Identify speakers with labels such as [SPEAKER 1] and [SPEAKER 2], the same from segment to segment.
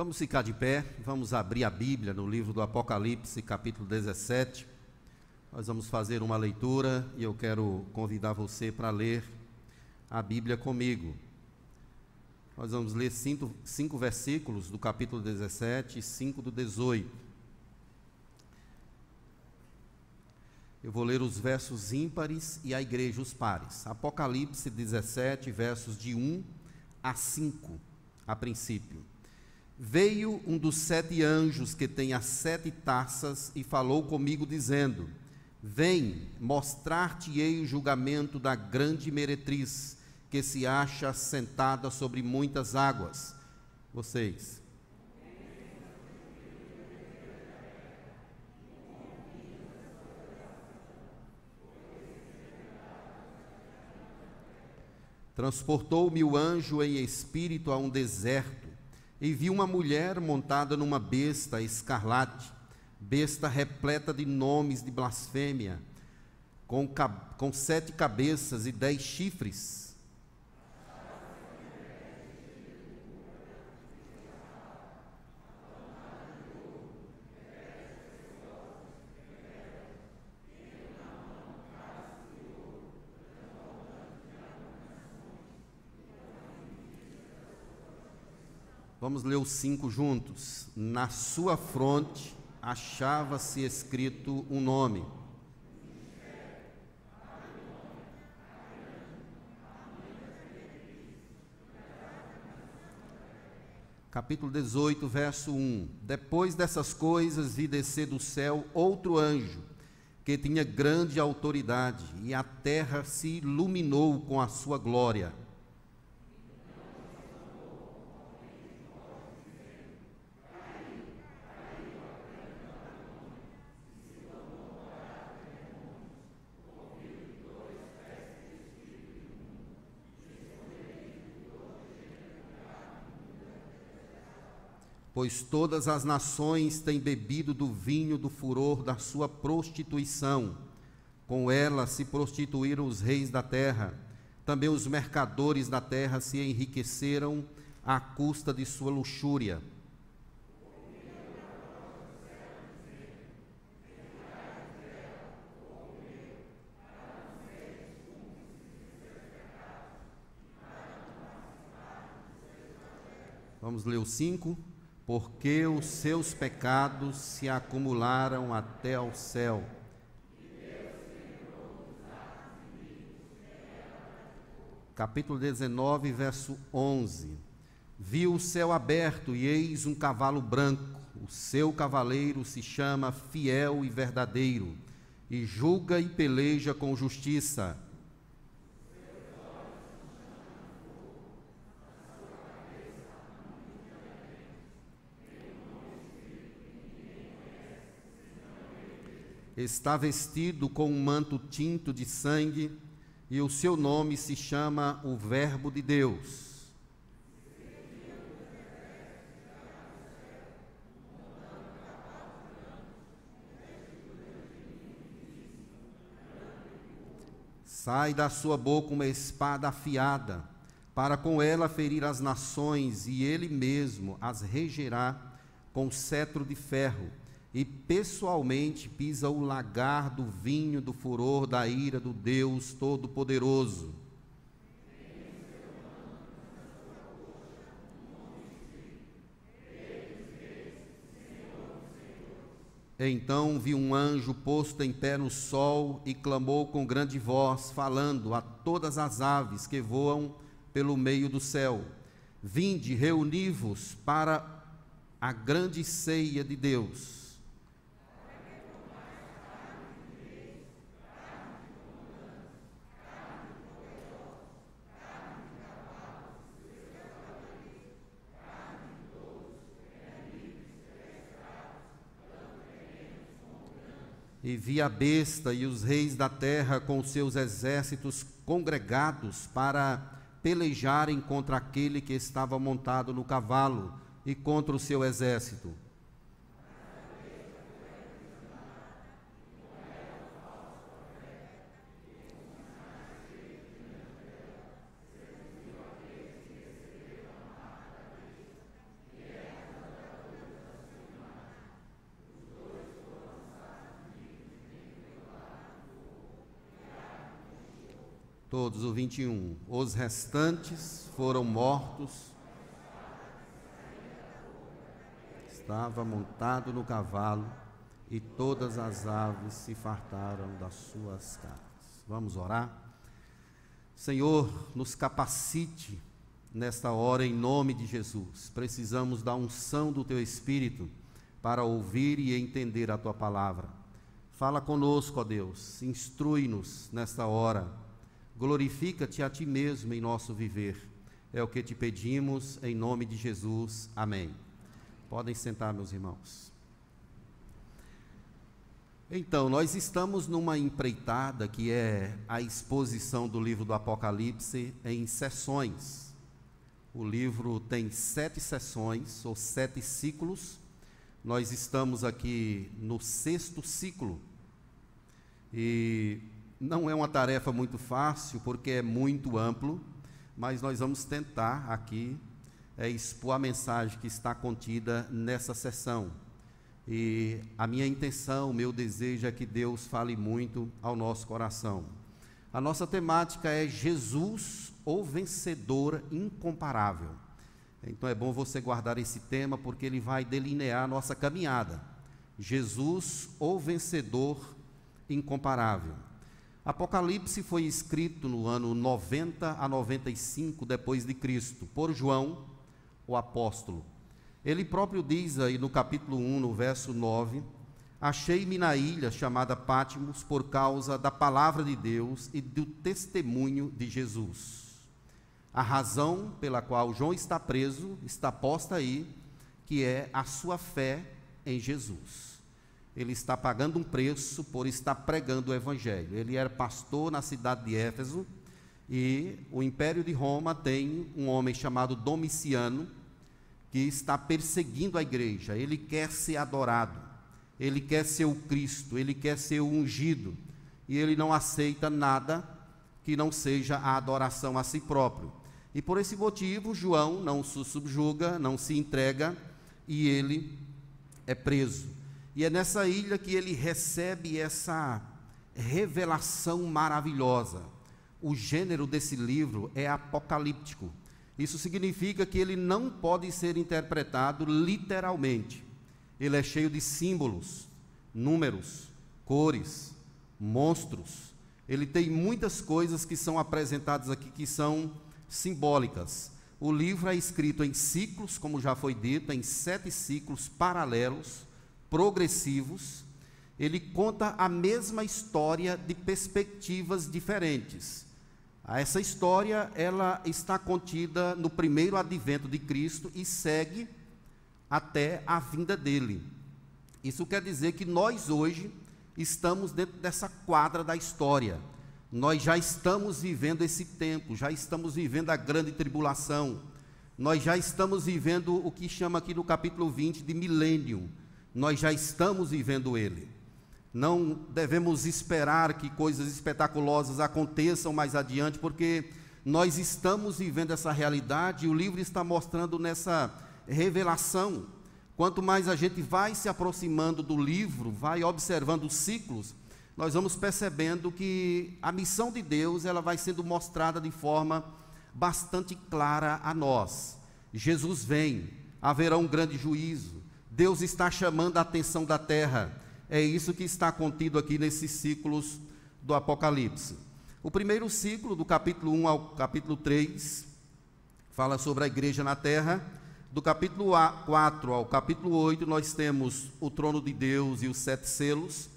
[SPEAKER 1] Vamos ficar de pé, vamos abrir a Bíblia no livro do Apocalipse, capítulo 17. Nós vamos fazer uma leitura e eu quero convidar você para ler a Bíblia comigo. Nós vamos ler cinco, cinco versículos do capítulo 17 e cinco do 18. Eu vou ler os versos ímpares e a igreja os pares. Apocalipse 17, versos de 1 a 5, a princípio. Veio um dos sete anjos que tem as sete taças e falou comigo, dizendo: Vem, mostrar-te-ei o julgamento da grande meretriz, que se acha sentada sobre muitas águas. Vocês. Transportou-me o anjo em espírito a um deserto, e vi uma mulher montada numa besta escarlate besta repleta de nomes de blasfêmia, com, com sete cabeças e dez chifres. Vamos ler os cinco juntos. Na sua fronte achava-se escrito um nome. Capítulo 18, verso 1. Depois dessas coisas vi descer do céu outro anjo, que tinha grande autoridade, e a terra se iluminou com a sua glória. Pois todas as nações têm bebido do vinho do furor da sua prostituição. Com ela se prostituíram os reis da terra, também os mercadores da terra se enriqueceram à custa de sua luxúria. Vamos ler o 5 porque os seus pecados se acumularam até ao céu. Capítulo 19, verso 11. Viu o céu aberto e eis um cavalo branco. O seu cavaleiro se chama Fiel e Verdadeiro, e julga e peleja com justiça está vestido com um manto tinto de sangue, e o seu nome se chama o Verbo de Deus. Sai da sua boca uma espada afiada, para com ela ferir as nações, e ele mesmo as regerá com cetro de ferro e pessoalmente pisa o lagar do vinho do furor da ira do Deus Todo-Poderoso. Então vi um anjo posto em pé no sol e clamou com grande voz, falando a todas as aves que voam pelo meio do céu: Vinde, reuni-vos para a grande ceia de Deus E vi a besta e os reis da terra com seus exércitos congregados para pelejarem contra aquele que estava montado no cavalo e contra o seu exército. Todos, o 21. Os restantes foram mortos. Estava montado no cavalo e todas as aves se fartaram das suas carnes. Vamos orar? Senhor, nos capacite nesta hora em nome de Jesus. Precisamos da unção do teu espírito para ouvir e entender a tua palavra. Fala conosco, ó Deus, instrui-nos nesta hora. Glorifica-te a ti mesmo em nosso viver. É o que te pedimos em nome de Jesus. Amém. Podem sentar, meus irmãos. Então, nós estamos numa empreitada que é a exposição do livro do Apocalipse em sessões. O livro tem sete sessões, ou sete ciclos. Nós estamos aqui no sexto ciclo. E não é uma tarefa muito fácil, porque é muito amplo, mas nós vamos tentar aqui é, expor a mensagem que está contida nessa sessão. E a minha intenção, o meu desejo é que Deus fale muito ao nosso coração. A nossa temática é Jesus, o vencedor incomparável. Então é bom você guardar esse tema porque ele vai delinear a nossa caminhada. Jesus, o vencedor incomparável. Apocalipse foi escrito no ano 90 a 95 depois de Cristo por João, o apóstolo. Ele próprio diz aí no capítulo 1, no verso 9: Achei-me na ilha chamada Pátimos por causa da palavra de Deus e do testemunho de Jesus. A razão pela qual João está preso está posta aí, que é a sua fé em Jesus. Ele está pagando um preço por estar pregando o evangelho. Ele era pastor na cidade de Éfeso e o Império de Roma tem um homem chamado Domiciano que está perseguindo a igreja, ele quer ser adorado, ele quer ser o Cristo, ele quer ser o ungido, e ele não aceita nada que não seja a adoração a si próprio. E por esse motivo, João não se subjuga, não se entrega, e ele é preso. E é nessa ilha que ele recebe essa revelação maravilhosa. O gênero desse livro é apocalíptico. Isso significa que ele não pode ser interpretado literalmente. Ele é cheio de símbolos, números, cores, monstros. Ele tem muitas coisas que são apresentadas aqui que são simbólicas. O livro é escrito em ciclos, como já foi dito, em sete ciclos paralelos, progressivos. Ele conta a mesma história de perspectivas diferentes. Essa história ela está contida no primeiro advento de Cristo e segue até a vinda dele. Isso quer dizer que nós hoje estamos dentro dessa quadra da história. Nós já estamos vivendo esse tempo, já estamos vivendo a grande tribulação. Nós já estamos vivendo o que chama aqui no capítulo 20 de milênio. Nós já estamos vivendo ele. Não devemos esperar que coisas espetaculosas aconteçam mais adiante, porque nós estamos vivendo essa realidade e o livro está mostrando nessa revelação. Quanto mais a gente vai se aproximando do livro, vai observando os ciclos, nós vamos percebendo que a missão de Deus ela vai sendo mostrada de forma bastante clara a nós. Jesus vem, haverá um grande juízo. Deus está chamando a atenção da terra é isso que está contido aqui nesses ciclos do Apocalipse. O primeiro ciclo, do capítulo 1 ao capítulo 3, fala sobre a igreja na terra. Do capítulo 4 ao capítulo 8, nós temos o trono de Deus e os sete selos.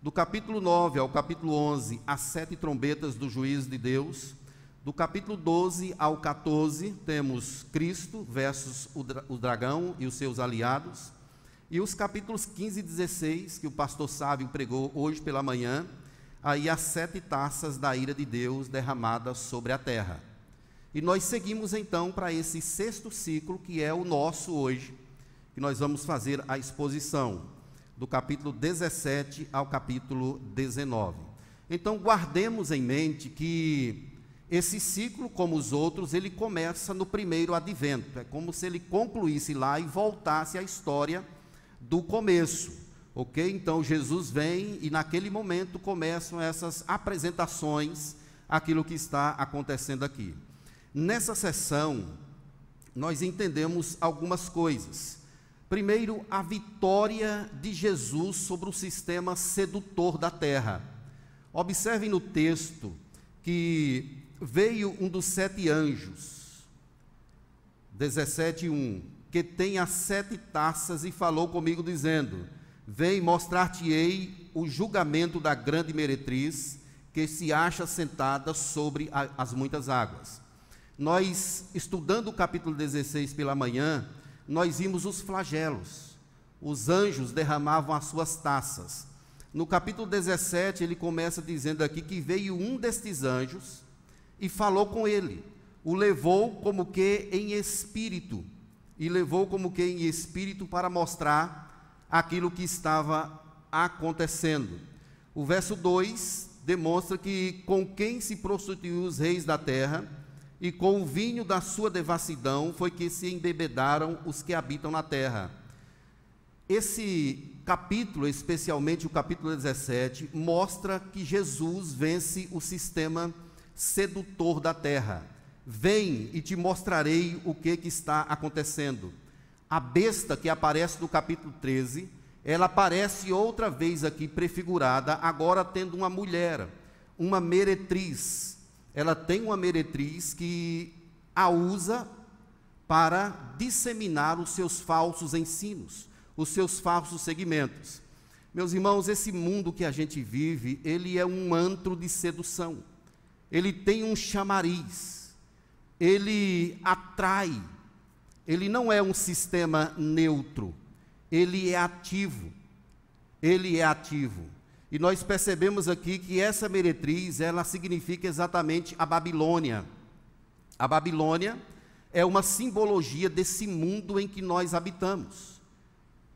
[SPEAKER 1] Do capítulo 9 ao capítulo 11, as sete trombetas do juízo de Deus. Do capítulo 12 ao 14, temos Cristo versus o dragão e os seus aliados. E os capítulos 15 e 16, que o pastor Sávio pregou hoje pela manhã, aí as sete taças da ira de Deus derramadas sobre a terra. E nós seguimos então para esse sexto ciclo, que é o nosso hoje, que nós vamos fazer a exposição, do capítulo 17 ao capítulo 19. Então guardemos em mente que esse ciclo, como os outros, ele começa no primeiro advento. É como se ele concluísse lá e voltasse à história do começo, ok? Então Jesus vem e naquele momento começam essas apresentações aquilo que está acontecendo aqui. Nessa sessão, nós entendemos algumas coisas. Primeiro, a vitória de Jesus sobre o sistema sedutor da terra. Observem no texto que veio um dos sete anjos, 17:1, que tem as sete taças e falou comigo dizendo: Vem mostrar-te-ei o julgamento da grande meretriz que se acha sentada sobre a, as muitas águas. Nós, estudando o capítulo 16 pela manhã, nós vimos os flagelos. Os anjos derramavam as suas taças. No capítulo 17, ele começa dizendo aqui que veio um destes anjos e falou com ele. O levou como que em espírito. E levou como que em espírito para mostrar aquilo que estava acontecendo. O verso 2 demonstra que com quem se prostituiu os reis da terra, e com o vinho da sua devassidão foi que se embebedaram os que habitam na terra. Esse capítulo, especialmente o capítulo 17, mostra que Jesus vence o sistema sedutor da terra. Vem e te mostrarei o que, que está acontecendo. A besta que aparece no capítulo 13 ela aparece outra vez aqui prefigurada, agora tendo uma mulher, uma meretriz. Ela tem uma meretriz que a usa para disseminar os seus falsos ensinos, os seus falsos segmentos. Meus irmãos, esse mundo que a gente vive, ele é um antro de sedução. Ele tem um chamariz. Ele atrai. Ele não é um sistema neutro ele é ativo. Ele é ativo. E nós percebemos aqui que essa meretriz, ela significa exatamente a Babilônia. A Babilônia é uma simbologia desse mundo em que nós habitamos.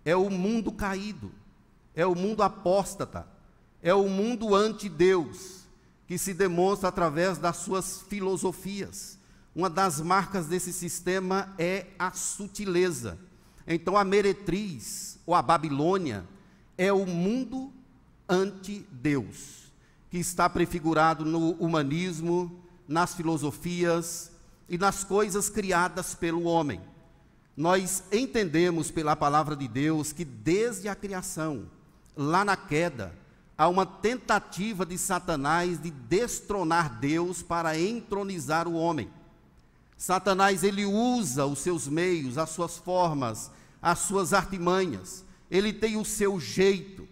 [SPEAKER 1] É o mundo caído, é o mundo apóstata, é o mundo ante-Deus, que se demonstra através das suas filosofias. Uma das marcas desse sistema é a sutileza então a meretriz, ou a Babilônia, é o mundo ante-Deus, que está prefigurado no humanismo, nas filosofias e nas coisas criadas pelo homem. Nós entendemos pela palavra de Deus que desde a criação, lá na queda, há uma tentativa de Satanás de destronar Deus para entronizar o homem. Satanás ele usa os seus meios, as suas formas, as suas artimanhas. Ele tem o seu jeito.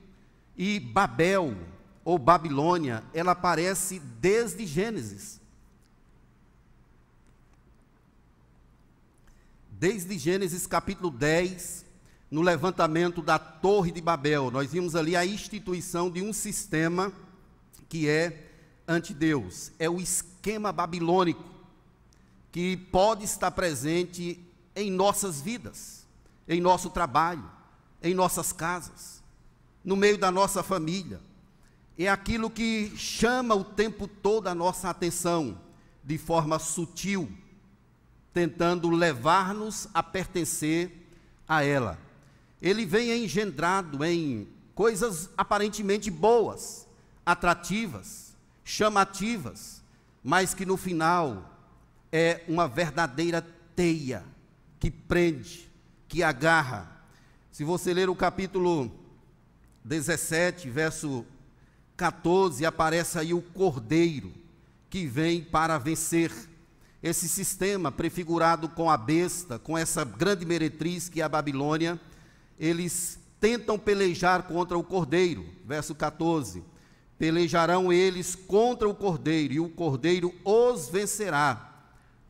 [SPEAKER 1] E Babel ou Babilônia, ela aparece desde Gênesis. Desde Gênesis capítulo 10, no levantamento da Torre de Babel, nós vimos ali a instituição de um sistema que é anti-Deus, é o esquema babilônico que pode estar presente em nossas vidas, em nosso trabalho, em nossas casas, no meio da nossa família. É aquilo que chama o tempo todo a nossa atenção de forma sutil, tentando levar-nos a pertencer a ela. Ele vem engendrado em coisas aparentemente boas, atrativas, chamativas, mas que no final é uma verdadeira teia que prende, que agarra. Se você ler o capítulo 17, verso 14, aparece aí o cordeiro que vem para vencer. Esse sistema prefigurado com a besta, com essa grande meretriz que é a Babilônia, eles tentam pelejar contra o cordeiro. Verso 14: Pelejarão eles contra o cordeiro, e o cordeiro os vencerá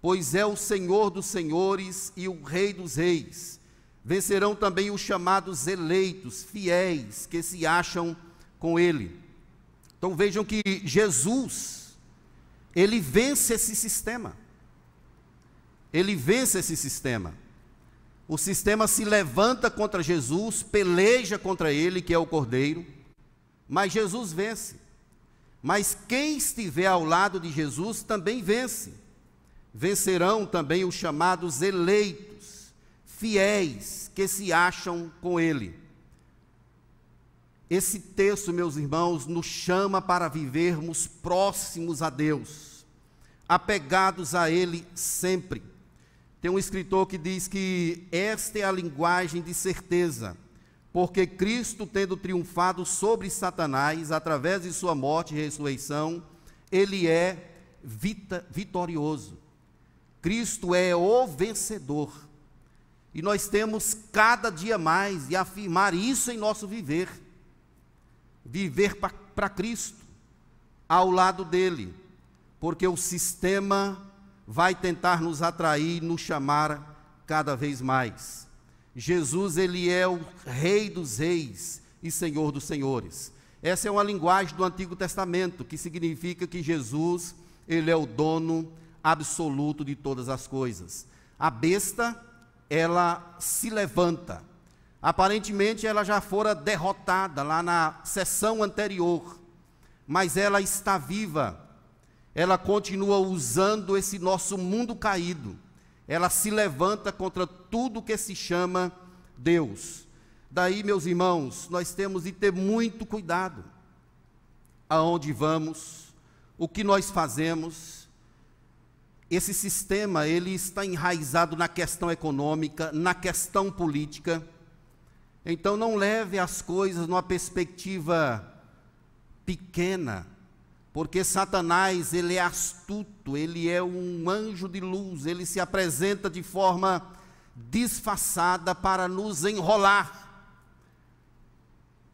[SPEAKER 1] pois é o Senhor dos senhores e o Rei dos reis. Vencerão também os chamados eleitos, fiéis, que se acham com ele. Então vejam que Jesus, ele vence esse sistema. Ele vence esse sistema. O sistema se levanta contra Jesus, peleja contra ele, que é o Cordeiro, mas Jesus vence. Mas quem estiver ao lado de Jesus também vence vencerão também os chamados eleitos, fiéis, que se acham com ele. esse texto, meus irmãos, nos chama para vivermos próximos a Deus, apegados a Ele sempre. Tem um escritor que diz que esta é a linguagem de certeza, porque Cristo, tendo triunfado sobre Satanás através de sua morte e ressurreição, ele é vita, vitorioso. Cristo é o vencedor. E nós temos cada dia mais de afirmar isso em nosso viver. Viver para Cristo, ao lado dele, porque o sistema vai tentar nos atrair, nos chamar cada vez mais. Jesus, ele é o Rei dos Reis e Senhor dos Senhores. Essa é uma linguagem do Antigo Testamento, que significa que Jesus, ele é o dono absoluto de todas as coisas. A besta, ela se levanta. Aparentemente ela já fora derrotada lá na sessão anterior, mas ela está viva ela continua usando esse nosso mundo caído. Ela se levanta contra tudo que se chama Deus. Daí, meus irmãos, nós temos de ter muito cuidado aonde vamos, o que nós fazemos. Esse sistema, ele está enraizado na questão econômica, na questão política. Então não leve as coisas numa perspectiva pequena, porque Satanás, ele é astuto, ele é um anjo de luz, ele se apresenta de forma disfarçada para nos enrolar.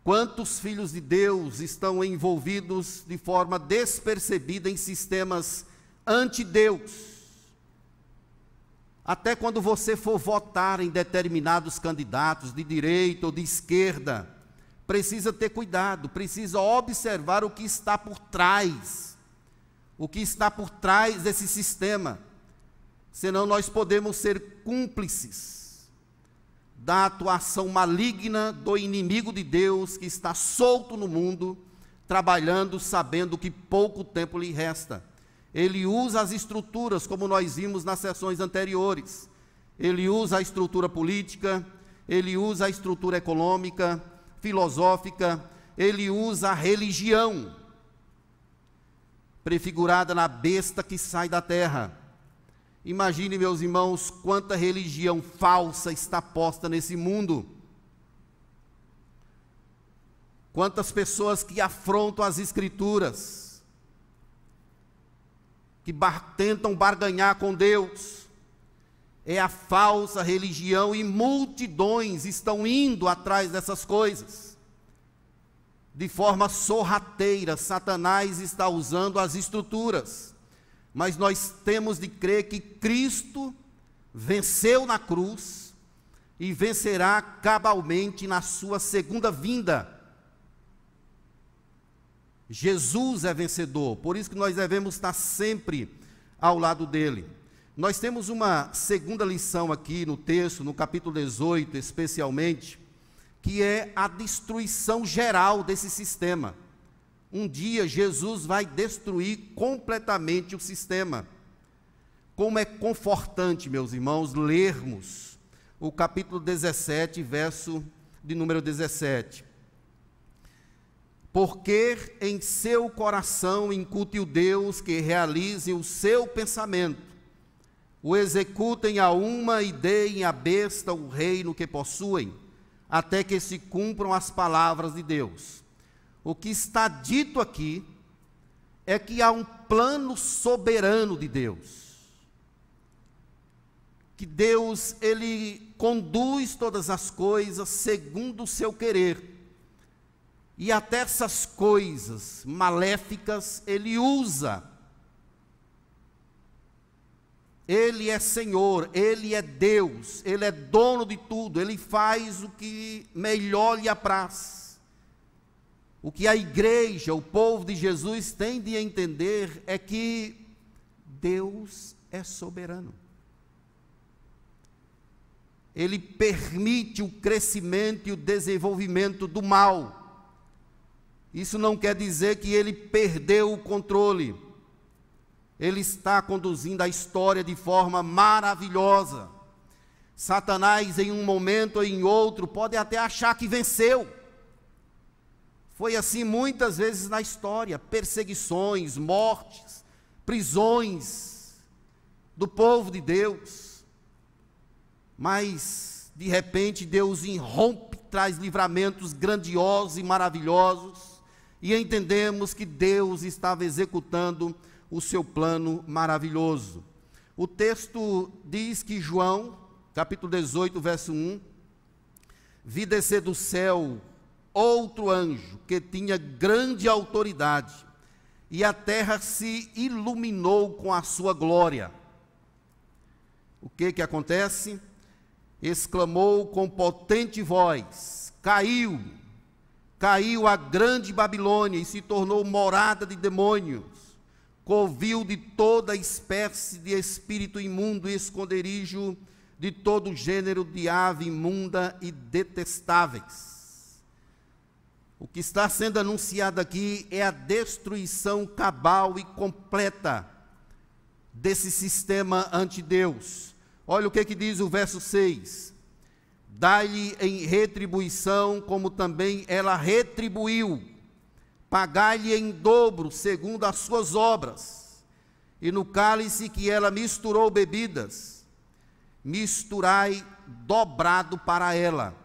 [SPEAKER 1] Quantos filhos de Deus estão envolvidos de forma despercebida em sistemas anti-Deus? Até quando você for votar em determinados candidatos de direita ou de esquerda, precisa ter cuidado, precisa observar o que está por trás, o que está por trás desse sistema, senão nós podemos ser cúmplices da atuação maligna do inimigo de Deus que está solto no mundo, trabalhando sabendo que pouco tempo lhe resta. Ele usa as estruturas, como nós vimos nas sessões anteriores. Ele usa a estrutura política, ele usa a estrutura econômica, filosófica, ele usa a religião, prefigurada na besta que sai da terra. Imagine, meus irmãos, quanta religião falsa está posta nesse mundo. Quantas pessoas que afrontam as Escrituras, que bar tentam barganhar com Deus, é a falsa religião e multidões estão indo atrás dessas coisas. De forma sorrateira, Satanás está usando as estruturas, mas nós temos de crer que Cristo venceu na cruz e vencerá cabalmente na sua segunda vinda. Jesus é vencedor, por isso que nós devemos estar sempre ao lado dele. Nós temos uma segunda lição aqui no texto, no capítulo 18, especialmente, que é a destruição geral desse sistema. Um dia Jesus vai destruir completamente o sistema. Como é confortante, meus irmãos, lermos o capítulo 17, verso de número 17. Porque em seu coração incute o Deus que realize o seu pensamento o executem a uma e deem à besta o reino que possuem, até que se cumpram as palavras de Deus. O que está dito aqui é que há um plano soberano de Deus. Que Deus, ele conduz todas as coisas segundo o seu querer. E até essas coisas maléficas ele usa ele é Senhor, Ele é Deus, Ele é dono de tudo, Ele faz o que melhor lhe apraz. O que a igreja, o povo de Jesus tem de entender é que Deus é soberano. Ele permite o crescimento e o desenvolvimento do mal. Isso não quer dizer que ele perdeu o controle. Ele está conduzindo a história de forma maravilhosa. Satanás, em um momento ou em outro, pode até achar que venceu. Foi assim muitas vezes na história: perseguições, mortes, prisões do povo de Deus. Mas, de repente, Deus irrompe, traz livramentos grandiosos e maravilhosos, e entendemos que Deus estava executando o seu plano maravilhoso. O texto diz que João, capítulo 18, verso 1, vi descer do céu outro anjo que tinha grande autoridade, e a terra se iluminou com a sua glória. O que que acontece? Exclamou com potente voz: Caiu, caiu a grande Babilônia e se tornou morada de demônios, covil de toda espécie de espírito imundo e esconderijo de todo gênero de ave imunda e detestáveis. O que está sendo anunciado aqui é a destruição cabal e completa desse sistema anti-Deus. Olha o que, que diz o verso 6. Dai-lhe em retribuição, como também ela retribuiu. Pagai-lhe em dobro, segundo as suas obras. E no cálice que ela misturou bebidas, misturai dobrado para ela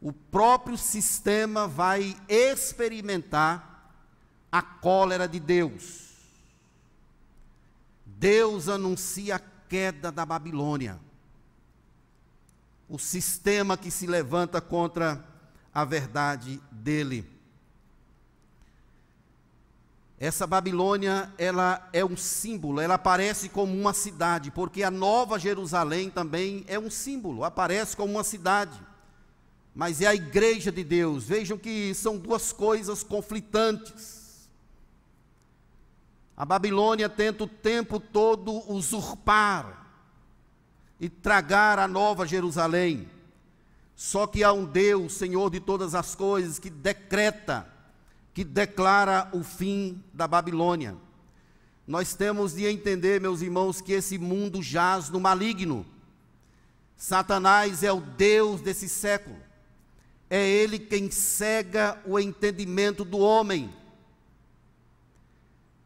[SPEAKER 1] o próprio sistema vai experimentar a cólera de Deus. Deus anuncia a queda da Babilônia. O sistema que se levanta contra a verdade dele. Essa Babilônia, ela é um símbolo, ela aparece como uma cidade, porque a Nova Jerusalém também é um símbolo, aparece como uma cidade mas é a igreja de Deus. Vejam que são duas coisas conflitantes. A Babilônia tenta o tempo todo usurpar e tragar a nova Jerusalém. Só que há um Deus, Senhor de todas as coisas, que decreta, que declara o fim da Babilônia. Nós temos de entender, meus irmãos, que esse mundo jaz no maligno. Satanás é o Deus desse século é Ele quem cega o entendimento do homem.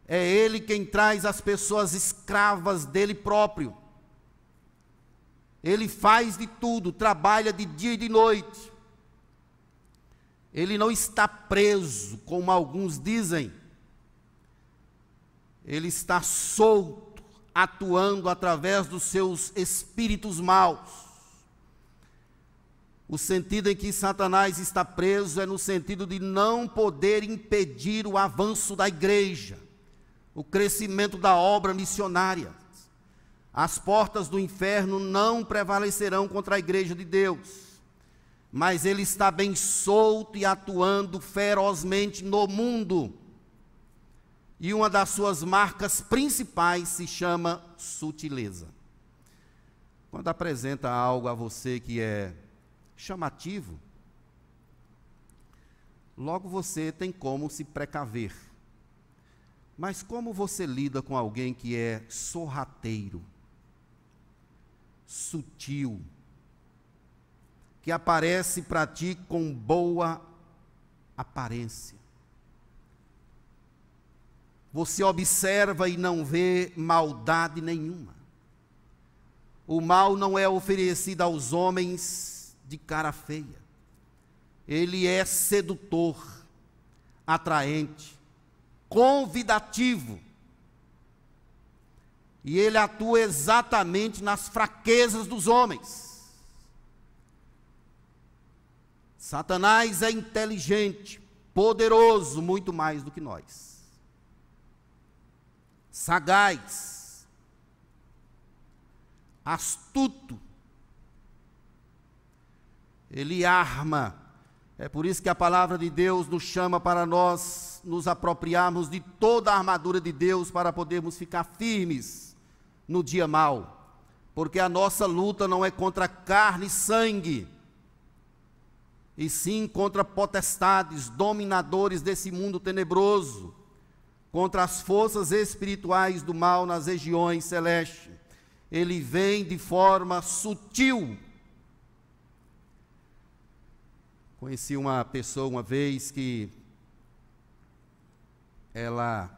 [SPEAKER 1] É Ele quem traz as pessoas escravas dele próprio. Ele faz de tudo, trabalha de dia e de noite. Ele não está preso, como alguns dizem. Ele está solto, atuando através dos seus espíritos maus. O sentido em que Satanás está preso é no sentido de não poder impedir o avanço da igreja, o crescimento da obra missionária. As portas do inferno não prevalecerão contra a igreja de Deus, mas ele está bem solto e atuando ferozmente no mundo. E uma das suas marcas principais se chama sutileza. Quando apresenta algo a você que é chamativo, logo você tem como se precaver. Mas como você lida com alguém que é sorrateiro, sutil, que aparece para ti com boa aparência? Você observa e não vê maldade nenhuma. O mal não é oferecido aos homens de cara feia. Ele é sedutor, atraente, convidativo. E ele atua exatamente nas fraquezas dos homens. Satanás é inteligente, poderoso, muito mais do que nós. Sagaz, astuto, ele arma. É por isso que a palavra de Deus nos chama para nós nos apropriarmos de toda a armadura de Deus para podermos ficar firmes no dia mal. Porque a nossa luta não é contra carne e sangue, e sim contra potestades, dominadores desse mundo tenebroso, contra as forças espirituais do mal nas regiões celestes. Ele vem de forma sutil Conheci uma pessoa uma vez que ela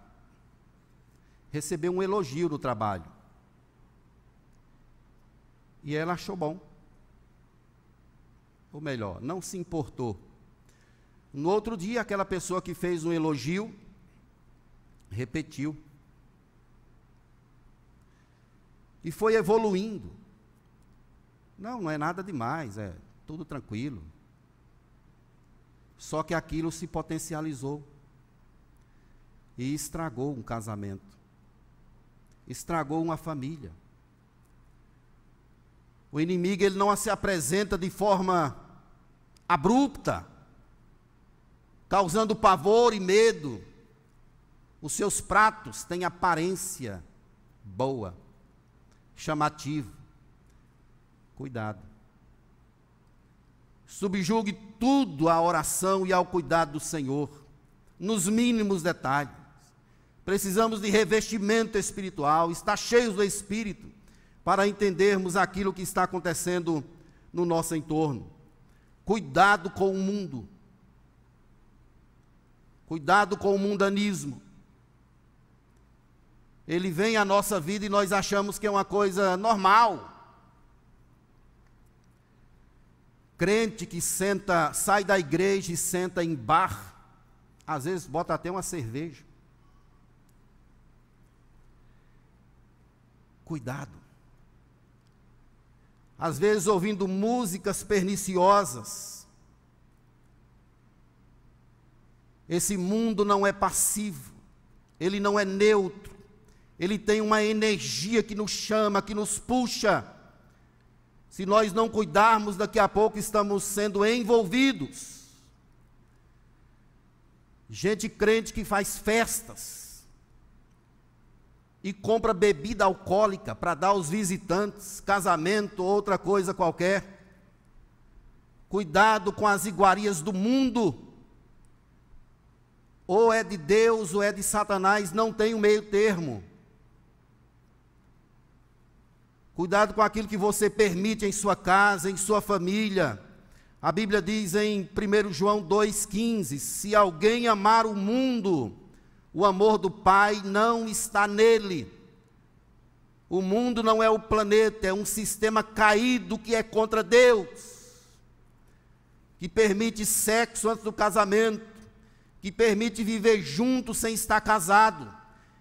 [SPEAKER 1] recebeu um elogio no trabalho. E ela achou bom. Ou melhor, não se importou. No outro dia, aquela pessoa que fez um elogio repetiu. E foi evoluindo. Não, não é nada demais, é tudo tranquilo. Só que aquilo se potencializou e estragou um casamento, estragou uma família. O inimigo ele não se apresenta de forma abrupta, causando pavor e medo. Os seus pratos têm aparência boa, chamativo. Cuidado. Subjugue tudo à oração e ao cuidado do Senhor, nos mínimos detalhes. Precisamos de revestimento espiritual, estar cheios do Espírito, para entendermos aquilo que está acontecendo no nosso entorno. Cuidado com o mundo. Cuidado com o mundanismo. Ele vem à nossa vida e nós achamos que é uma coisa normal. Crente que senta, sai da igreja e senta em bar, às vezes bota até uma cerveja. Cuidado. Às vezes ouvindo músicas perniciosas. Esse mundo não é passivo, ele não é neutro, ele tem uma energia que nos chama, que nos puxa. Se nós não cuidarmos, daqui a pouco estamos sendo envolvidos. Gente crente que faz festas e compra bebida alcoólica para dar aos visitantes, casamento, outra coisa qualquer. Cuidado com as iguarias do mundo. Ou é de Deus ou é de Satanás, não tem o meio termo. Cuidado com aquilo que você permite em sua casa, em sua família. A Bíblia diz em 1 João 2,15: Se alguém amar o mundo, o amor do Pai não está nele. O mundo não é o planeta, é um sistema caído que é contra Deus, que permite sexo antes do casamento, que permite viver junto sem estar casado.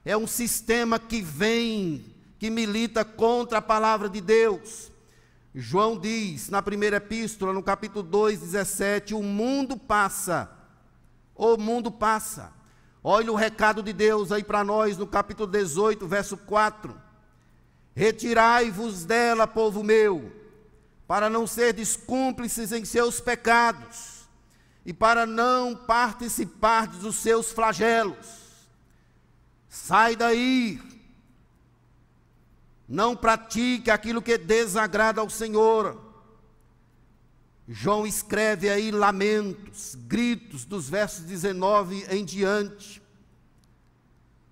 [SPEAKER 1] É um sistema que vem que milita contra a palavra de Deus. João diz na primeira epístola, no capítulo 2, 17: O mundo passa, o mundo passa. Olha o recado de Deus aí para nós no capítulo 18, verso 4. Retirai-vos dela, povo meu, para não serdes cúmplices em seus pecados e para não participar dos seus flagelos. Sai daí, não pratique aquilo que desagrada ao Senhor. João escreve aí lamentos, gritos, dos versos 19 em diante.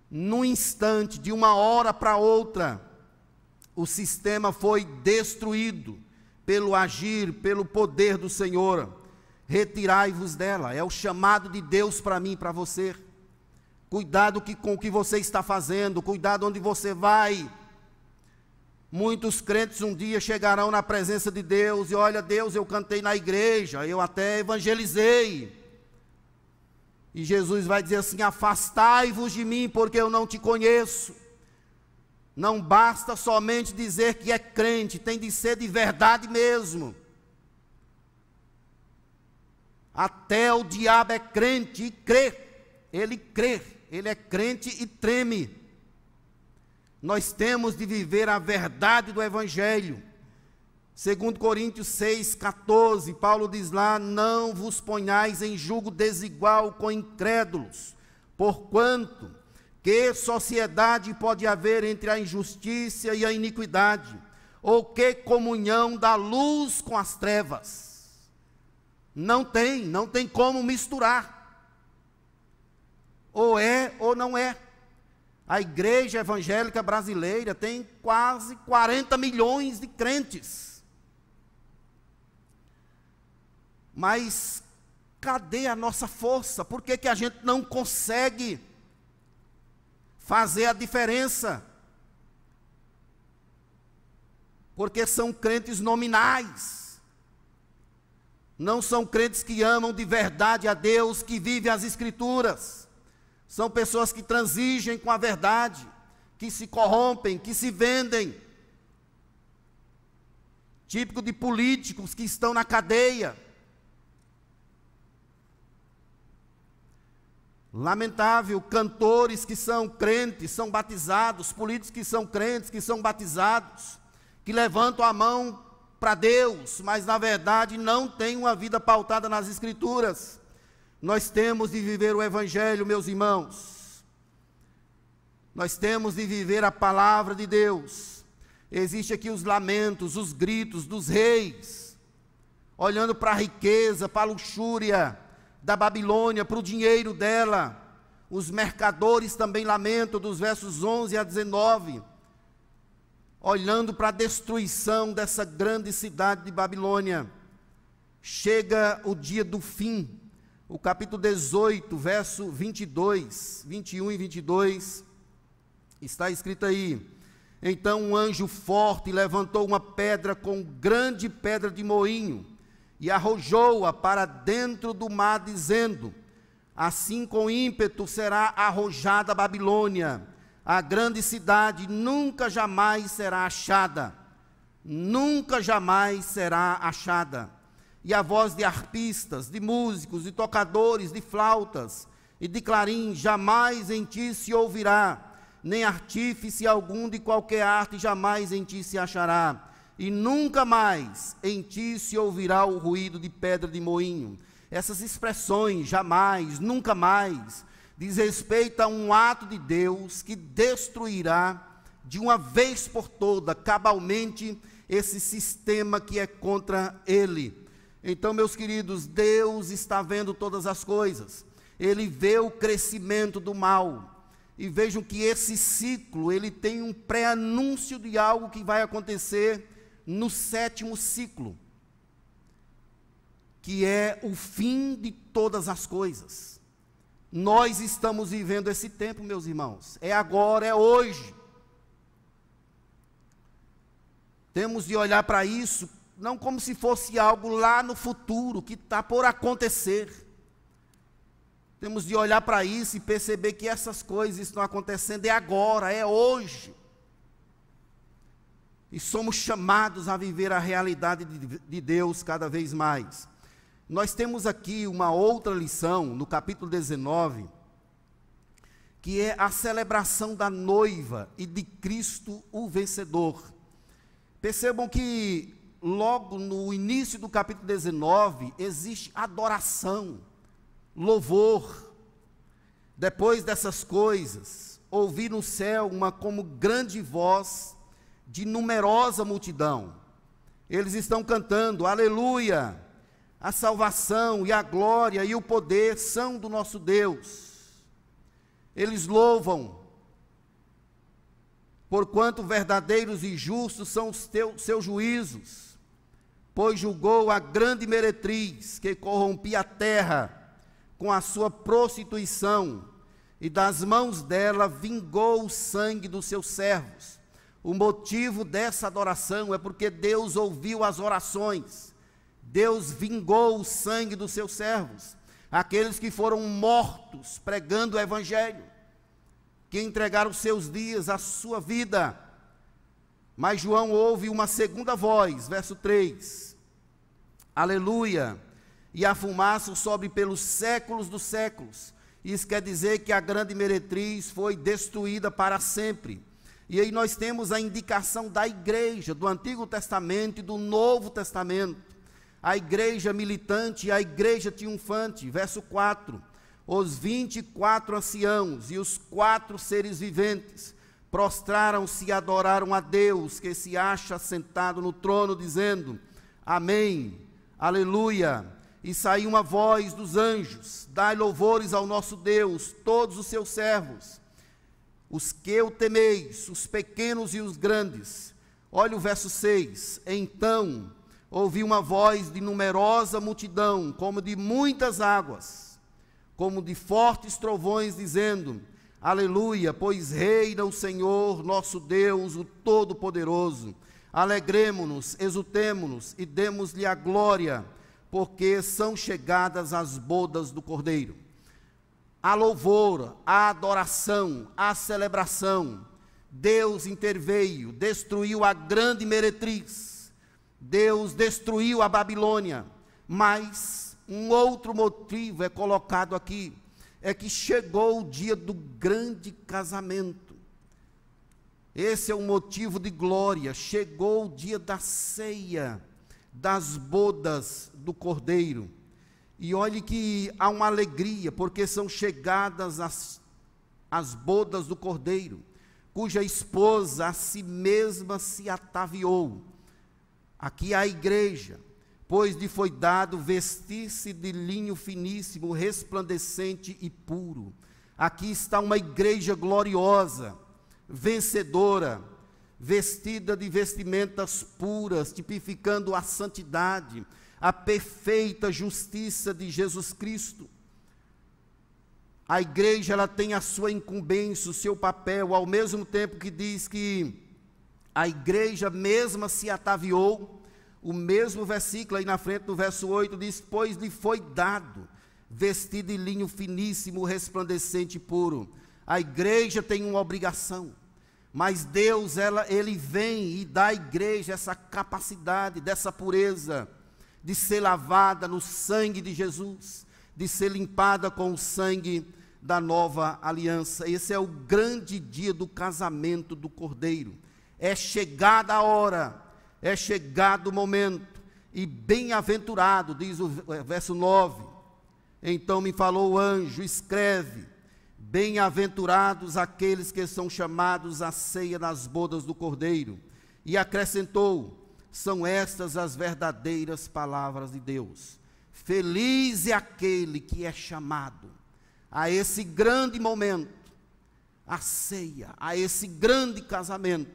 [SPEAKER 1] Num instante, de uma hora para outra, o sistema foi destruído pelo agir, pelo poder do Senhor. Retirai-vos dela, é o chamado de Deus para mim para você. Cuidado que, com o que você está fazendo, cuidado onde você vai, Muitos crentes um dia chegarão na presença de Deus e olha, Deus, eu cantei na igreja, eu até evangelizei. E Jesus vai dizer assim: Afastai-vos de mim, porque eu não te conheço. Não basta somente dizer que é crente, tem de ser de verdade mesmo. Até o diabo é crente e crê, ele crê, ele é crente e treme. Nós temos de viver a verdade do Evangelho. Segundo Coríntios 6, 14, Paulo diz lá, não vos ponhais em julgo desigual com incrédulos, porquanto que sociedade pode haver entre a injustiça e a iniquidade? Ou que comunhão da luz com as trevas? Não tem, não tem como misturar. Ou é ou não é. A igreja evangélica brasileira tem quase 40 milhões de crentes. Mas cadê a nossa força? Por que, que a gente não consegue fazer a diferença. Porque são crentes nominais. Não são crentes que amam de verdade a Deus, que vivem as Escrituras. São pessoas que transigem com a verdade, que se corrompem, que se vendem. Típico de políticos que estão na cadeia Lamentável, cantores que são crentes, são batizados, políticos que são crentes, que são batizados, que levantam a mão para Deus, mas na verdade não têm uma vida pautada nas Escrituras. Nós temos de viver o Evangelho, meus irmãos. Nós temos de viver a palavra de Deus. Existem aqui os lamentos, os gritos dos reis, olhando para a riqueza, para a luxúria, da Babilônia, para o dinheiro dela. Os mercadores também lamentam, dos versos 11 a 19, olhando para a destruição dessa grande cidade de Babilônia. Chega o dia do fim, o capítulo 18, verso 22, 21 e 22, está escrito aí: Então um anjo forte levantou uma pedra com grande pedra de moinho e arrojou-a para dentro do mar, dizendo: Assim com ímpeto será arrojada a Babilônia, a grande cidade nunca jamais será achada, nunca jamais será achada. E a voz de arpistas, de músicos, de tocadores, de flautas e de clarins jamais em ti se ouvirá, nem artífice algum de qualquer arte jamais em ti se achará e nunca mais em ti se ouvirá o ruído de pedra de moinho. Essas expressões, jamais, nunca mais, diz respeito a um ato de Deus que destruirá de uma vez por toda, cabalmente, esse sistema que é contra ele. Então, meus queridos, Deus está vendo todas as coisas. Ele vê o crescimento do mal. E vejam que esse ciclo, ele tem um pré-anúncio de algo que vai acontecer no sétimo ciclo, que é o fim de todas as coisas. Nós estamos vivendo esse tempo, meus irmãos. É agora, é hoje. Temos de olhar para isso não como se fosse algo lá no futuro, que está por acontecer. Temos de olhar para isso e perceber que essas coisas estão acontecendo é agora, é hoje. E somos chamados a viver a realidade de, de Deus cada vez mais. Nós temos aqui uma outra lição no capítulo 19, que é a celebração da noiva e de Cristo o vencedor. Percebam que logo no início do capítulo 19 existe adoração, louvor. Depois dessas coisas, ouvi no céu uma como grande voz de numerosa multidão. Eles estão cantando: Aleluia! A salvação e a glória e o poder são do nosso Deus. Eles louvam, porquanto verdadeiros e justos são os teus, seus juízos, pois julgou a grande meretriz que corrompia a terra com a sua prostituição, e das mãos dela vingou o sangue dos seus servos. O motivo dessa adoração é porque Deus ouviu as orações, Deus vingou o sangue dos seus servos, aqueles que foram mortos pregando o Evangelho, que entregaram seus dias, a sua vida. Mas João ouve uma segunda voz, verso 3: Aleluia! E a fumaça sobe pelos séculos dos séculos. Isso quer dizer que a grande meretriz foi destruída para sempre. E aí nós temos a indicação da igreja, do Antigo Testamento e do Novo Testamento. A igreja militante e a igreja triunfante. Verso 4. Os vinte e quatro anciãos e os quatro seres viventes prostraram-se e adoraram a Deus, que se acha sentado no trono, dizendo: Amém, Aleluia. E saiu uma voz dos anjos: Dai louvores ao nosso Deus, todos os seus servos os que o temeis, os pequenos e os grandes. Olha o verso 6. Então ouvi uma voz de numerosa multidão, como de muitas águas, como de fortes trovões, dizendo: Aleluia, pois reina o Senhor, nosso Deus, o Todo-Poderoso. Alegremo-nos, exultemo-nos e demos-lhe a glória, porque são chegadas as bodas do Cordeiro. A louvor, a adoração, a celebração. Deus interveio, destruiu a grande meretriz. Deus destruiu a Babilônia. Mas um outro motivo é colocado aqui: é que chegou o dia do grande casamento. Esse é o motivo de glória. Chegou o dia da ceia, das bodas do cordeiro. E olhe que há uma alegria, porque são chegadas as, as bodas do cordeiro, cuja esposa a si mesma se ataviou. Aqui a igreja, pois lhe foi dado vestir-se de linho finíssimo, resplandecente e puro. Aqui está uma igreja gloriosa vencedora, vestida de vestimentas puras, tipificando a santidade, a perfeita justiça de Jesus Cristo. A igreja ela tem a sua incumbência, o seu papel, ao mesmo tempo que diz que a igreja mesma se ataviou, o mesmo versículo aí na frente, no verso 8, diz: Pois lhe foi dado, vestido de linho finíssimo, resplandecente e puro. A igreja tem uma obrigação. Mas Deus, ela, ele vem e dá à igreja essa capacidade, dessa pureza, de ser lavada no sangue de Jesus, de ser limpada com o sangue da nova aliança. Esse é o grande dia do casamento do Cordeiro. É chegada a hora, é chegado o momento, e bem-aventurado, diz o verso 9. Então me falou o anjo: escreve Bem-aventurados aqueles que são chamados à ceia das bodas do Cordeiro. E acrescentou: são estas as verdadeiras palavras de Deus. Feliz é aquele que é chamado a esse grande momento, a ceia, a esse grande casamento.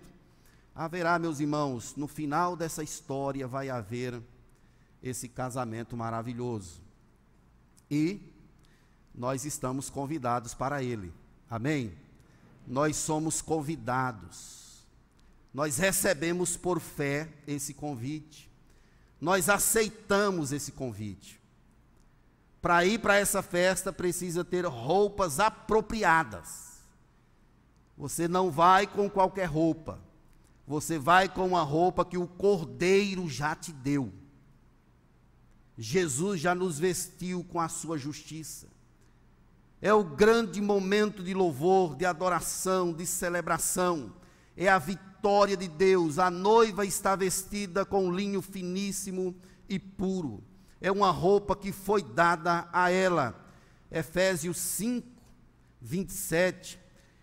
[SPEAKER 1] Haverá, meus irmãos, no final dessa história vai haver esse casamento maravilhoso. E nós estamos convidados para ele. Amém? Nós somos convidados. Nós recebemos por fé esse convite. Nós aceitamos esse convite. Para ir para essa festa precisa ter roupas apropriadas. Você não vai com qualquer roupa. Você vai com uma roupa que o Cordeiro já te deu. Jesus já nos vestiu com a sua justiça é o grande momento de louvor, de adoração, de celebração. É a vitória de Deus. A noiva está vestida com linho finíssimo e puro. É uma roupa que foi dada a ela. Efésios 5, 27,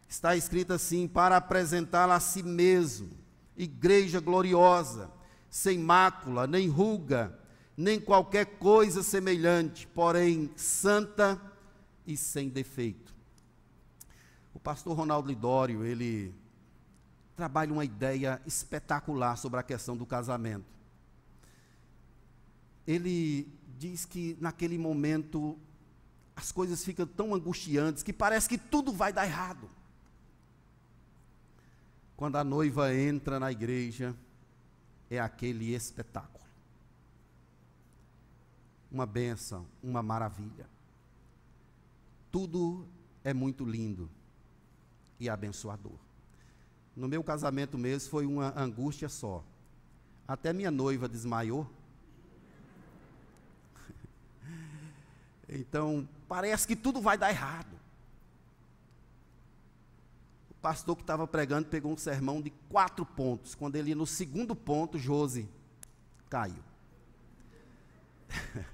[SPEAKER 1] está escrito assim: para apresentá-la a si mesmo, igreja gloriosa, sem mácula, nem ruga, nem qualquer coisa semelhante, porém santa e sem defeito. O pastor Ronaldo Lidório, ele trabalha uma ideia espetacular sobre a questão do casamento. Ele diz que naquele momento as coisas ficam tão angustiantes que parece que tudo vai dar errado. Quando a noiva entra na igreja, é aquele espetáculo. Uma bênção, uma maravilha tudo é muito lindo e abençoador. No meu casamento mesmo foi uma angústia só. Até minha noiva desmaiou. então, parece que tudo vai dar errado. O pastor que estava pregando pegou um sermão de quatro pontos. Quando ele ia no segundo ponto, Josi caiu.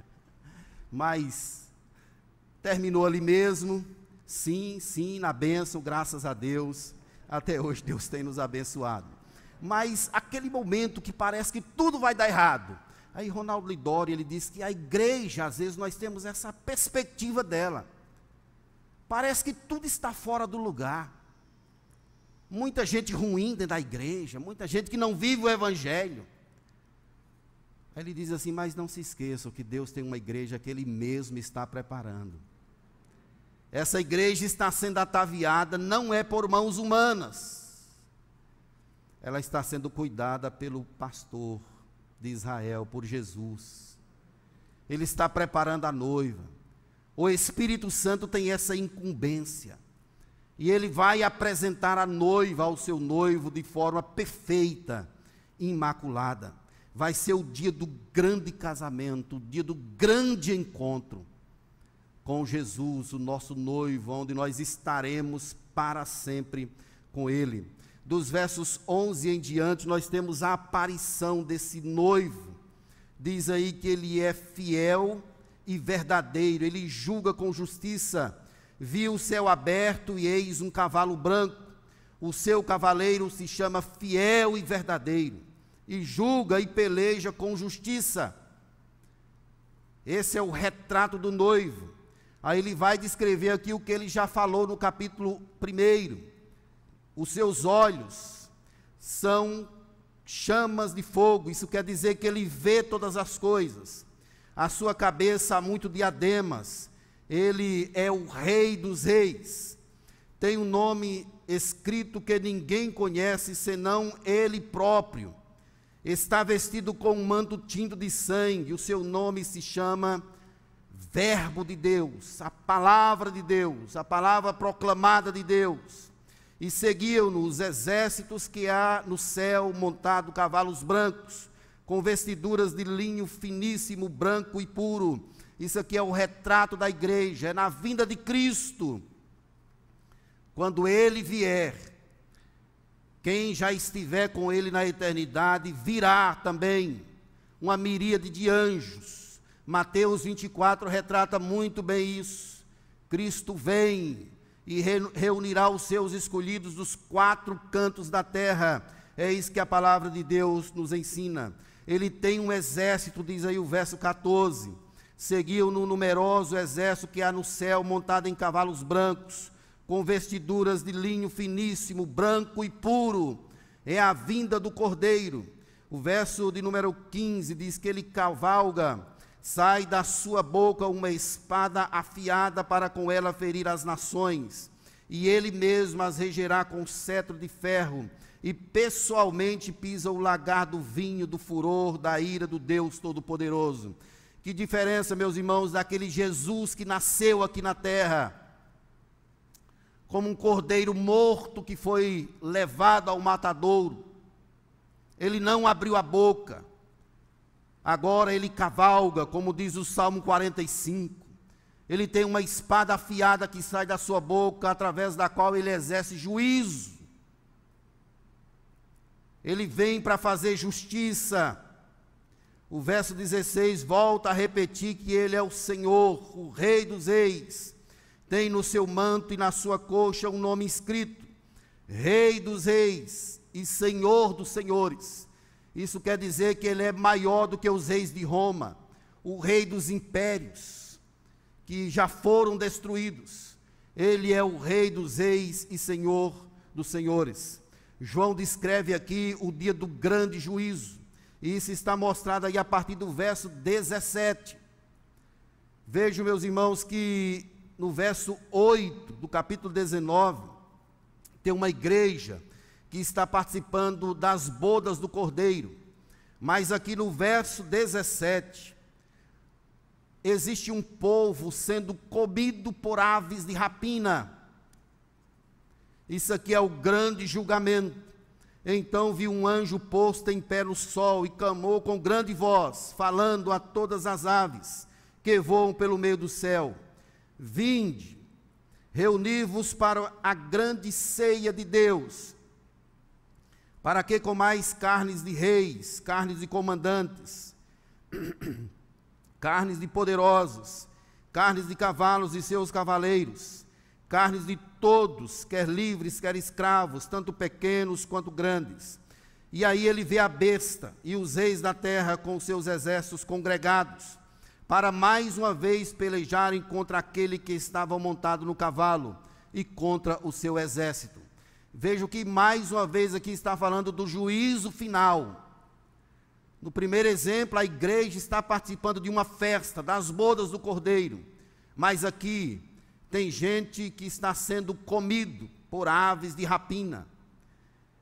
[SPEAKER 1] Mas Terminou ali mesmo. Sim, sim, na bênção, graças a Deus. Até hoje Deus tem nos abençoado. Mas aquele momento que parece que tudo vai dar errado. Aí Ronaldo Lidori, ele diz que a igreja, às vezes nós temos essa perspectiva dela. Parece que tudo está fora do lugar. Muita gente ruim dentro da igreja, muita gente que não vive o evangelho. Aí ele diz assim: Mas não se esqueçam que Deus tem uma igreja que Ele mesmo está preparando. essa igreja está sendo ataviada não é por mãos humanas, ela está sendo cuidada pelo pastor de Israel, por Jesus. Ele está preparando a noiva. O Espírito Santo tem essa incumbência. E ele vai apresentar a noiva ao seu noivo de forma perfeita, imaculada. Vai ser o dia do grande casamento, o dia do grande encontro com Jesus, o nosso noivo, onde nós estaremos para sempre com ele. Dos versos 11 em diante, nós temos a aparição desse noivo. Diz aí que ele é fiel e verdadeiro, ele julga com justiça viu o céu aberto e eis um cavalo branco. O seu cavaleiro se chama fiel e verdadeiro, e julga e peleja com justiça. Esse é o retrato do noivo. Aí ele vai descrever aqui o que ele já falou no capítulo 1. Os seus olhos são chamas de fogo, isso quer dizer que ele vê todas as coisas. A sua cabeça há muito diademas, ele é o Rei dos Reis. Tem um nome escrito que ninguém conhece senão ele próprio. Está vestido com um manto tinto de sangue. O seu nome se chama Verbo de Deus, a palavra de Deus, a palavra proclamada de Deus. E seguiam-no os exércitos que há no céu montado cavalos brancos, com vestiduras de linho finíssimo, branco e puro isso aqui é o retrato da igreja, é na vinda de Cristo. Quando ele vier, quem já estiver com ele na eternidade virá também uma miríade de anjos. Mateus 24 retrata muito bem isso. Cristo vem e reunirá os seus escolhidos dos quatro cantos da terra. É isso que a palavra de Deus nos ensina. Ele tem um exército, diz aí o verso 14 seguiam no numeroso exército que há no céu, montado em cavalos brancos, com vestiduras de linho finíssimo, branco e puro. É a vinda do Cordeiro. O verso de número 15 diz que ele cavalga, sai da sua boca uma espada afiada para com ela ferir as nações, e ele mesmo as regerá com cetro de ferro, e pessoalmente pisa o lagar do vinho do furor da ira do Deus Todo-Poderoso. Que diferença, meus irmãos, daquele Jesus que nasceu aqui na terra, como um cordeiro morto que foi levado ao matadouro. Ele não abriu a boca. Agora ele cavalga, como diz o Salmo 45. Ele tem uma espada afiada que sai da sua boca, através da qual ele exerce juízo. Ele vem para fazer justiça o verso 16 volta a repetir que ele é o Senhor, o Rei dos Reis. Tem no seu manto e na sua coxa um nome escrito: Rei dos Reis e Senhor dos Senhores. Isso quer dizer que ele é maior do que os reis de Roma, o rei dos impérios, que já foram destruídos. Ele é o Rei dos Reis e Senhor dos Senhores. João descreve aqui o dia do grande juízo isso está mostrado aí a partir do verso 17. Vejo, meus irmãos, que no verso 8 do capítulo 19, tem uma igreja que está participando das bodas do Cordeiro. Mas aqui no verso 17, existe um povo sendo comido por aves de rapina. Isso aqui é o grande julgamento. Então viu um anjo posto em pé no sol e clamou com grande voz, falando a todas as aves que voam pelo meio do céu: Vinde, reuni-vos para a grande ceia de Deus, para que comais carnes de reis, carnes de comandantes, carnes de poderosos, carnes de cavalos e seus cavaleiros carnes de todos, quer livres, quer escravos, tanto pequenos quanto grandes. E aí ele vê a besta e os reis da terra com seus exércitos congregados, para mais uma vez pelejarem contra aquele que estava montado no cavalo e contra o seu exército. Vejo que mais uma vez aqui está falando do juízo final. No primeiro exemplo, a igreja está participando de uma festa, das bodas do cordeiro. Mas aqui tem gente que está sendo comido por aves de rapina.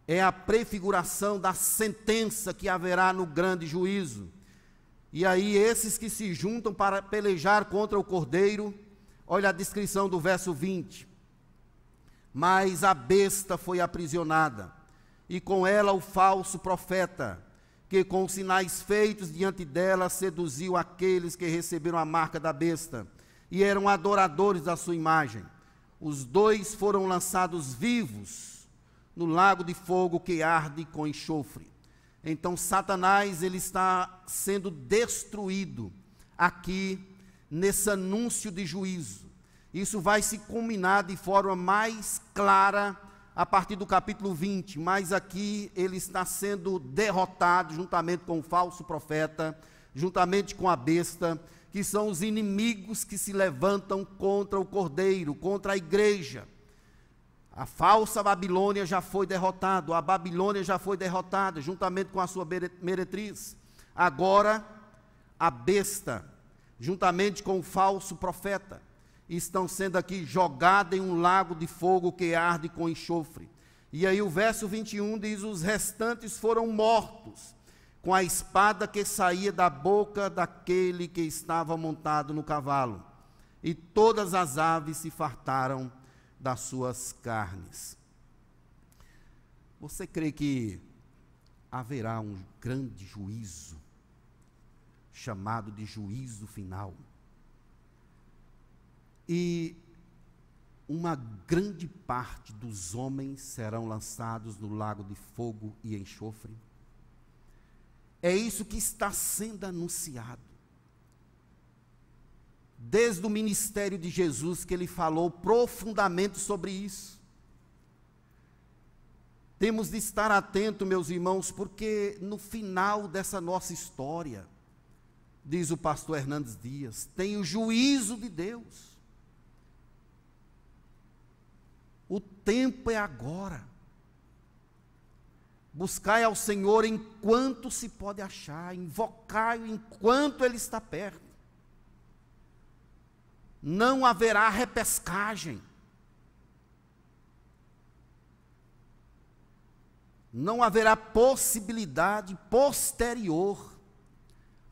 [SPEAKER 1] É a prefiguração da sentença que haverá no grande juízo. E aí, esses que se juntam para pelejar contra o cordeiro, olha a descrição do verso 20. Mas a besta foi aprisionada, e com ela o falso profeta, que com sinais feitos diante dela seduziu aqueles que receberam a marca da besta e eram adoradores da sua imagem. Os dois foram lançados vivos no lago de fogo que arde com enxofre. Então Satanás ele está sendo destruído aqui nesse anúncio de juízo. Isso vai se culminar de forma mais clara a partir do capítulo 20, mas aqui ele está sendo derrotado juntamente com o falso profeta, juntamente com a besta, que são os inimigos que se levantam contra o cordeiro, contra a igreja. A falsa Babilônia já foi derrotada, a Babilônia já foi derrotada, juntamente com a sua meretriz. Agora, a besta, juntamente com o falso profeta, estão sendo aqui jogadas em um lago de fogo que arde com enxofre. E aí o verso 21 diz: Os restantes foram mortos com a espada que saía da boca daquele que estava montado no cavalo, e todas as aves se fartaram das suas carnes. Você crê que haverá um grande juízo, chamado de juízo final? E uma grande parte dos homens serão lançados no lago de fogo e enxofre. É isso que está sendo anunciado. Desde o ministério de Jesus, que ele falou profundamente sobre isso. Temos de estar atento, meus irmãos, porque no final dessa nossa história, diz o pastor Hernandes Dias, tem o juízo de Deus. O tempo é agora. Buscai ao Senhor enquanto se pode achar, invocai-o enquanto Ele está perto. Não haverá repescagem. Não haverá possibilidade posterior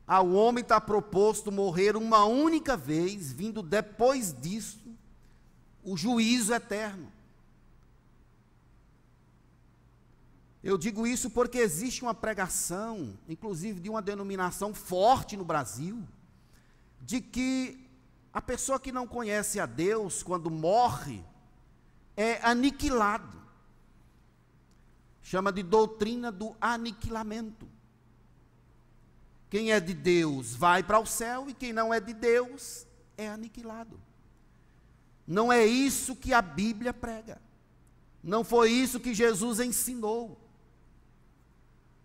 [SPEAKER 1] ao homem estar proposto morrer uma única vez, vindo depois disso o juízo eterno. Eu digo isso porque existe uma pregação, inclusive de uma denominação forte no Brasil, de que a pessoa que não conhece a Deus, quando morre, é aniquilado. Chama de doutrina do aniquilamento. Quem é de Deus vai para o céu e quem não é de Deus é aniquilado. Não é isso que a Bíblia prega. Não foi isso que Jesus ensinou.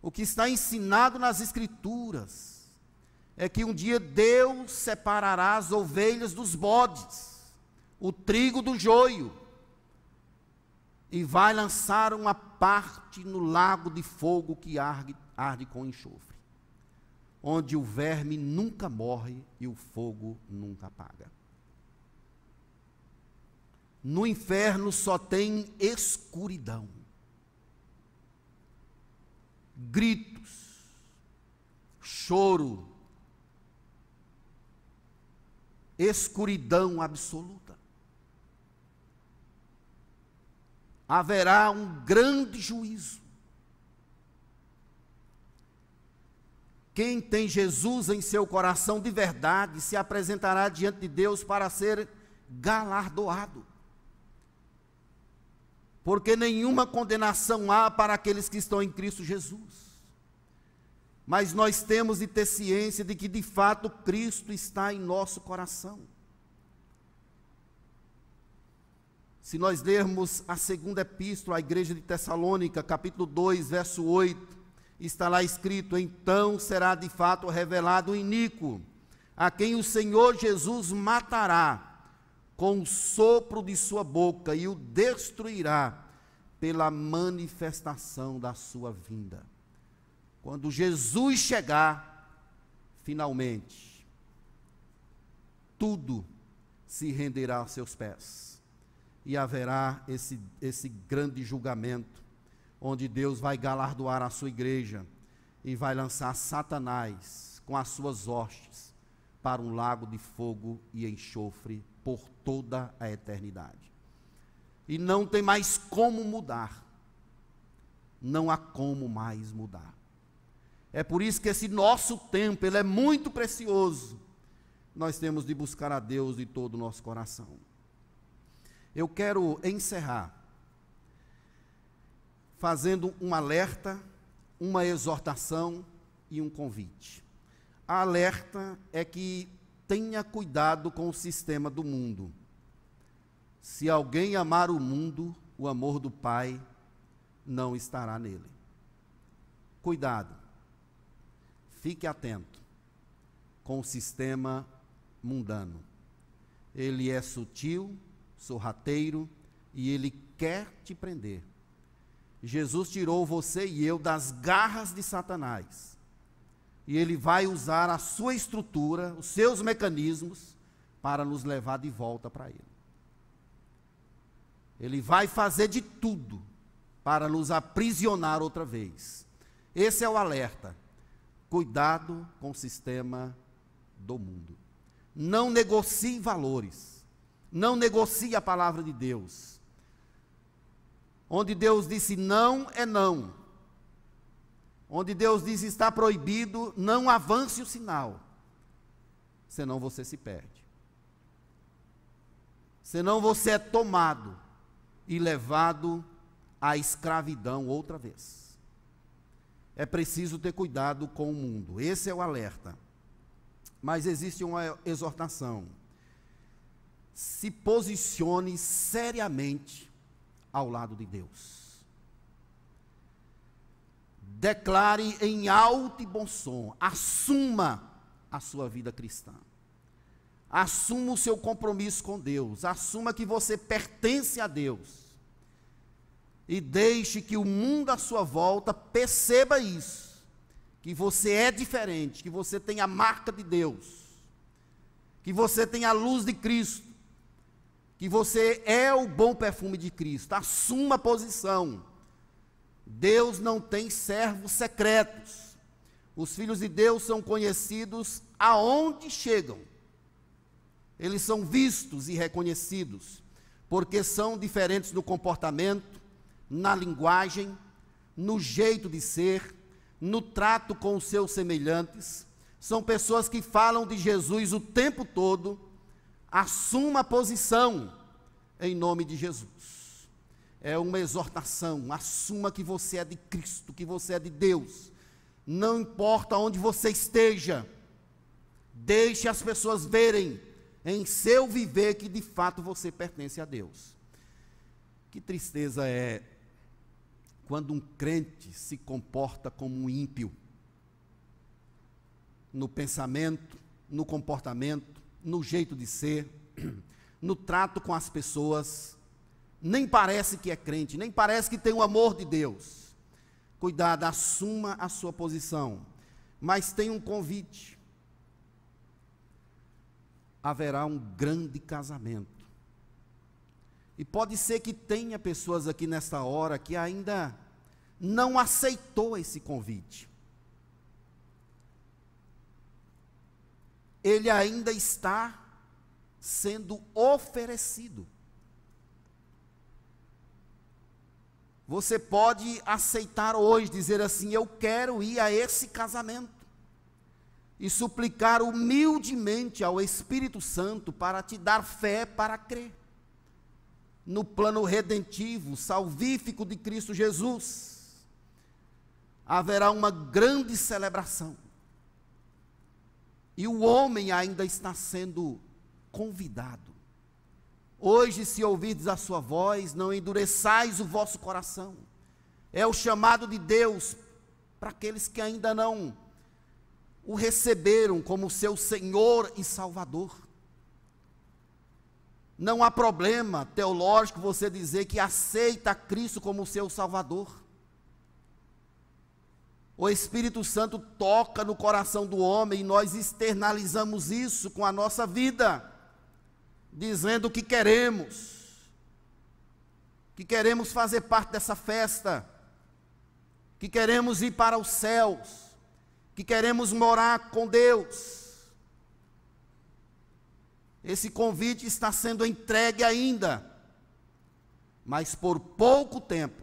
[SPEAKER 1] O que está ensinado nas Escrituras é que um dia Deus separará as ovelhas dos bodes, o trigo do joio, e vai lançar uma parte no lago de fogo que arde, arde com enxofre, onde o verme nunca morre e o fogo nunca apaga. No inferno só tem escuridão gritos, choro, escuridão absoluta. Haverá um grande juízo. Quem tem Jesus em seu coração de verdade se apresentará diante de Deus para ser galardoado porque nenhuma condenação há para aqueles que estão em Cristo Jesus. Mas nós temos de ter ciência de que de fato Cristo está em nosso coração. Se nós lermos a segunda epístola à igreja de Tessalônica, capítulo 2, verso 8, está lá escrito: Então será de fato revelado o iníquo, a quem o Senhor Jesus matará com o sopro de sua boca e o destruirá pela manifestação da sua vinda. Quando Jesus chegar, finalmente, tudo se renderá aos seus pés. E haverá esse, esse grande julgamento, onde Deus vai galardoar a sua igreja e vai lançar Satanás com as suas hostes para um lago de fogo e enxofre por toda a eternidade. E não tem mais como mudar. Não há como mais mudar. É por isso que esse nosso tempo, ele é muito precioso. Nós temos de buscar a Deus de todo o nosso coração. Eu quero encerrar fazendo um alerta, uma exortação e um convite. A alerta é que tenha cuidado com o sistema do mundo. Se alguém amar o mundo, o amor do Pai não estará nele. Cuidado. Fique atento com o sistema mundano. Ele é sutil, sorrateiro e ele quer te prender. Jesus tirou você e eu das garras de Satanás. E ele vai usar a sua estrutura, os seus mecanismos, para nos levar de volta para ele. Ele vai fazer de tudo para nos aprisionar outra vez. Esse é o alerta. Cuidado com o sistema do mundo. Não negocie valores. Não negocie a palavra de Deus. Onde Deus disse não é não. Onde Deus diz está proibido, não avance o sinal. Senão você se perde. Senão você é tomado e levado à escravidão outra vez é preciso ter cuidado com o mundo. Esse é o alerta. Mas existe uma exortação. Se posicione seriamente ao lado de Deus. Declare em alto e bom som, assuma a sua vida cristã. Assuma o seu compromisso com Deus, assuma que você pertence a Deus e deixe que o mundo à sua volta perceba isso. Que você é diferente, que você tem a marca de Deus, que você tem a luz de Cristo, que você é o bom perfume de Cristo. Assuma a posição. Deus não tem servos secretos. Os filhos de Deus são conhecidos aonde chegam. Eles são vistos e reconhecidos, porque são diferentes no comportamento, na linguagem, no jeito de ser, no trato com os seus semelhantes. São pessoas que falam de Jesus o tempo todo. Assuma a posição em nome de Jesus. É uma exortação. Assuma que você é de Cristo, que você é de Deus. Não importa onde você esteja, deixe as pessoas verem em seu viver que de fato você pertence a Deus. Que tristeza é quando um crente se comporta como um ímpio, no pensamento, no comportamento, no jeito de ser, no trato com as pessoas, nem parece que é crente, nem parece que tem o amor de Deus. Cuidado, assuma a sua posição, mas tem um convite. Haverá um grande casamento e pode ser que tenha pessoas aqui nesta hora que ainda não aceitou esse convite. Ele ainda está sendo oferecido. Você pode aceitar hoje, dizer assim: Eu quero ir a esse casamento. E suplicar humildemente ao Espírito Santo para te dar fé para crer no plano redentivo, salvífico de Cristo Jesus, haverá uma grande celebração. E o homem ainda está sendo convidado. Hoje, se ouvides a sua voz, não endureçais o vosso coração. É o chamado de Deus para aqueles que ainda não o receberam como seu Senhor e Salvador. Não há problema teológico você dizer que aceita Cristo como seu Salvador. O Espírito Santo toca no coração do homem e nós externalizamos isso com a nossa vida. dizendo que queremos, que queremos fazer parte dessa festa, que queremos ir para os céus, que queremos morar com Deus. Esse convite está sendo entregue ainda, mas por pouco tempo.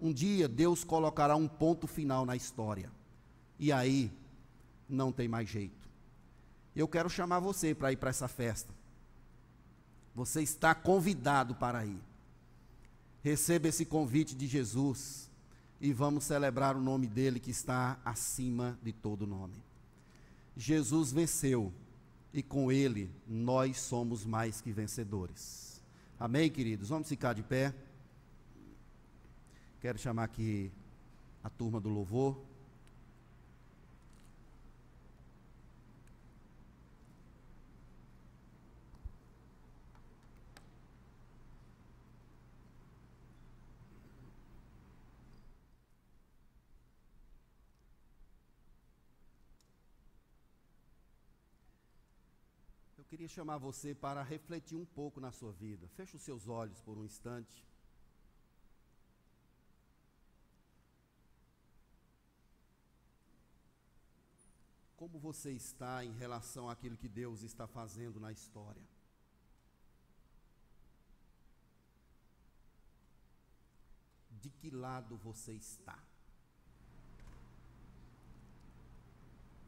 [SPEAKER 1] Um dia Deus colocará um ponto final na história. E aí não tem mais jeito. Eu quero chamar você para ir para essa festa. Você está convidado para ir. Receba esse convite de Jesus e vamos celebrar o nome dele que está acima de todo nome. Jesus venceu e com ele nós somos mais que vencedores. Amém, queridos? Vamos ficar de pé. Quero chamar aqui a turma do louvor. Queria chamar você para refletir um pouco na sua vida. Feche os seus olhos por um instante. Como você está em relação àquilo que Deus está fazendo na história? De que lado você está?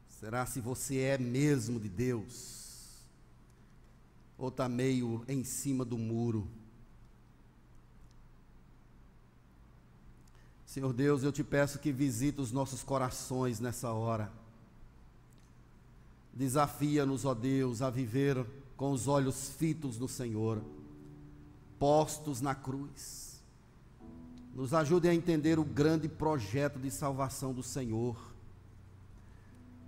[SPEAKER 1] Será se você é mesmo de Deus? Ou está meio em cima do muro? Senhor Deus, eu te peço que visite os nossos corações nessa hora Desafia-nos, ó Deus, a viver com os olhos fitos no Senhor, postos na cruz. Nos ajude a entender o grande projeto de salvação do Senhor.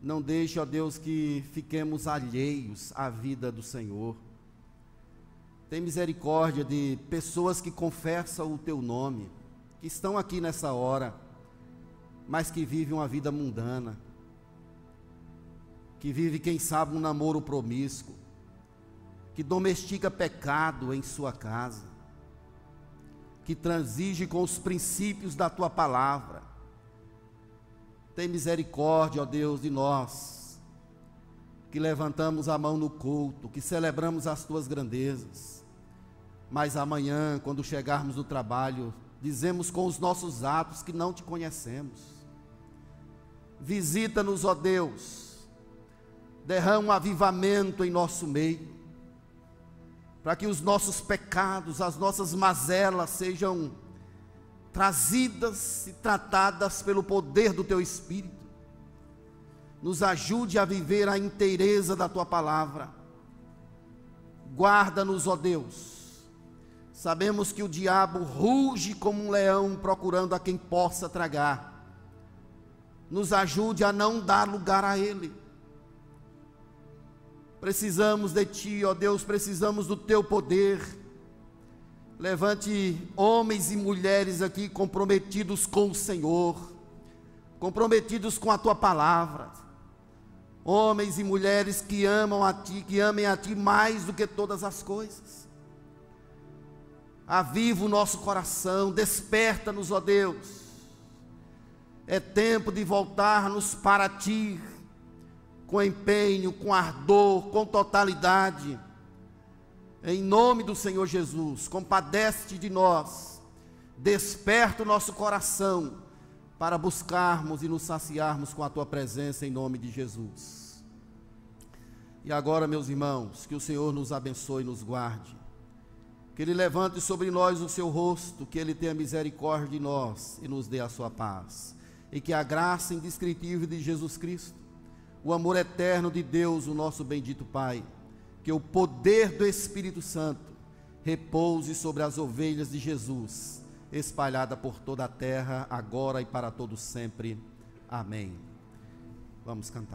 [SPEAKER 1] Não deixe, ó Deus, que fiquemos alheios à vida do Senhor. Tem misericórdia de pessoas que confessam o teu nome, que estão aqui nessa hora, mas que vivem uma vida mundana que vive, quem sabe, um namoro promíscuo, que domestica pecado em sua casa, que transige com os princípios da tua palavra. Tem misericórdia, ó Deus, de nós, que levantamos a mão no culto, que celebramos as tuas grandezas, mas amanhã, quando chegarmos no trabalho, dizemos com os nossos atos que não te conhecemos. Visita-nos, ó Deus, derrama um avivamento em nosso meio, para que os nossos pecados, as nossas mazelas sejam trazidas e tratadas pelo poder do Teu Espírito. Nos ajude a viver a inteireza da Tua palavra. Guarda-nos, ó Deus. Sabemos que o diabo ruge como um leão procurando a quem possa tragar. Nos ajude a não dar lugar a ele Precisamos de Ti, ó Deus, precisamos do Teu poder. Levante homens e mulheres aqui comprometidos com o Senhor, comprometidos com a Tua palavra. Homens e mulheres que amam a Ti, que amem a Ti mais do que todas as coisas. Aviva o nosso coração, desperta-nos, ó Deus. É tempo de voltarmos para Ti com empenho, com ardor, com totalidade. Em nome do Senhor Jesus, compadece de nós, desperta o nosso coração para buscarmos e nos saciarmos com a tua presença em nome de Jesus. E agora, meus irmãos, que o Senhor nos abençoe e nos guarde. Que Ele levante sobre nós o seu rosto, que Ele tenha misericórdia de nós e nos dê a sua paz. E que a graça indescritível de Jesus Cristo, o amor eterno de Deus, o nosso bendito Pai, que o poder do Espírito Santo repouse sobre as ovelhas de Jesus, espalhada por toda a terra, agora e para todo sempre. Amém. Vamos cantar.